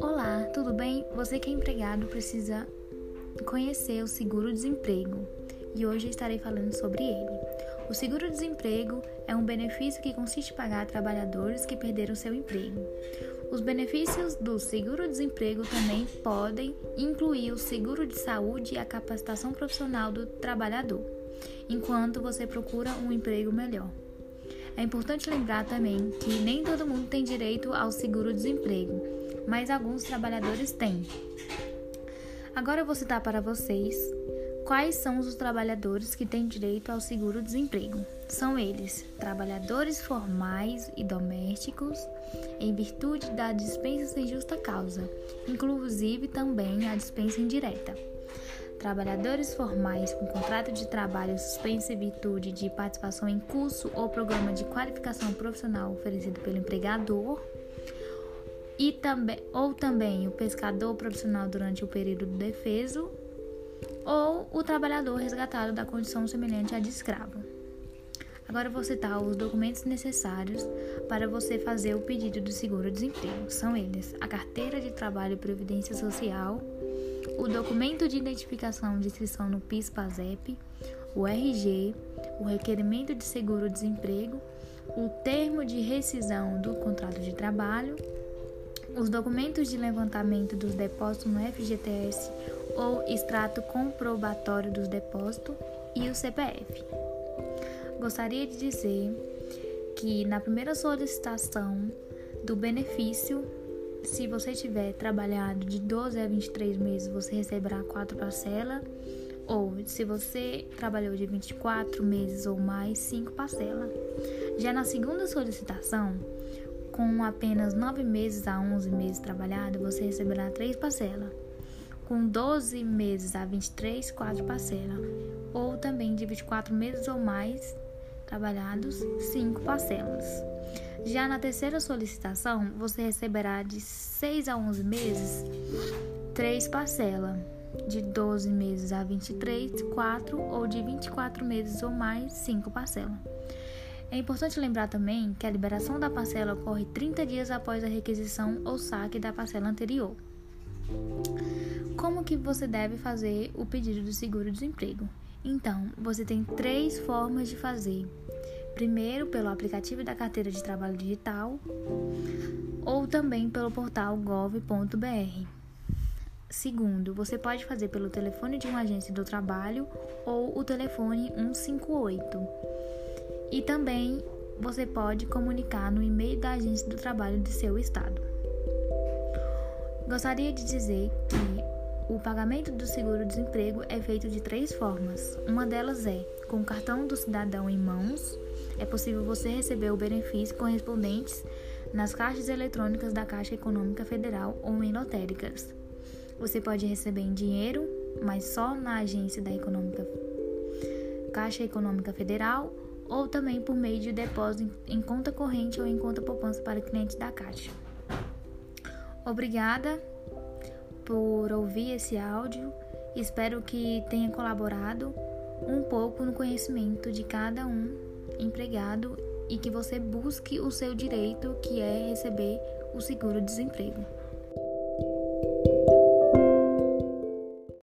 Olá, tudo bem? Você que é empregado precisa conhecer o seguro-desemprego e hoje estarei falando sobre ele. O seguro-desemprego é um benefício que consiste em pagar a trabalhadores que perderam seu emprego. Os benefícios do seguro-desemprego também podem incluir o seguro de saúde e a capacitação profissional do trabalhador, enquanto você procura um emprego melhor. É importante lembrar também que nem todo mundo tem direito ao seguro-desemprego, mas alguns trabalhadores têm. Agora eu vou citar para vocês Quais são os trabalhadores que têm direito ao seguro-desemprego? São eles: trabalhadores formais e domésticos, em virtude da dispensa sem justa causa, inclusive também a dispensa indireta. Trabalhadores formais com contrato de trabalho suspenso em virtude de participação em curso ou programa de qualificação profissional oferecido pelo empregador, e também, ou também o pescador profissional durante o período defeso ou o trabalhador resgatado da condição semelhante à de escravo. Agora vou citar os documentos necessários para você fazer o pedido do seguro-desemprego. São eles: a carteira de trabalho e previdência social, o documento de identificação de inscrição no PIS/PASEP, o RG, o requerimento de seguro-desemprego, o termo de rescisão do contrato de trabalho, os documentos de levantamento dos depósitos no FGTS ou extrato comprobatório dos depósitos e o CPF. Gostaria de dizer que na primeira solicitação do benefício, se você tiver trabalhado de 12 a 23 meses, você receberá quatro parcelas, ou se você trabalhou de 24 meses ou mais, cinco parcelas. Já na segunda solicitação, com apenas 9 meses a 11 meses trabalhado, você receberá três parcelas com 12 meses a 23, 4 parcelas, ou também de 24 meses ou mais trabalhados, 5 parcelas. Já na terceira solicitação, você receberá de 6 a 11 meses 3 parcelas, de 12 meses a 23, 4 ou de 24 meses ou mais, 5 parcelas. É importante lembrar também que a liberação da parcela ocorre 30 dias após a requisição ou saque da parcela anterior. Como que você deve fazer o pedido do seguro-desemprego? Então, você tem três formas de fazer. Primeiro, pelo aplicativo da carteira de trabalho digital ou também pelo portal gov.br. Segundo, você pode fazer pelo telefone de uma agência do trabalho ou o telefone 158. E também você pode comunicar no e-mail da agência do trabalho de seu estado. Gostaria de dizer que o pagamento do seguro-desemprego é feito de três formas. Uma delas é com o cartão do cidadão em mãos. É possível você receber o benefício correspondentes nas caixas eletrônicas da Caixa Econômica Federal ou em lotéricas. Você pode receber em dinheiro, mas só na agência da Econômica Caixa Econômica Federal ou também por meio de depósito em conta corrente ou em conta poupança para clientes da Caixa. Obrigada por ouvir esse áudio. Espero que tenha colaborado um pouco no conhecimento de cada um empregado e que você busque o seu direito, que é receber o seguro-desemprego.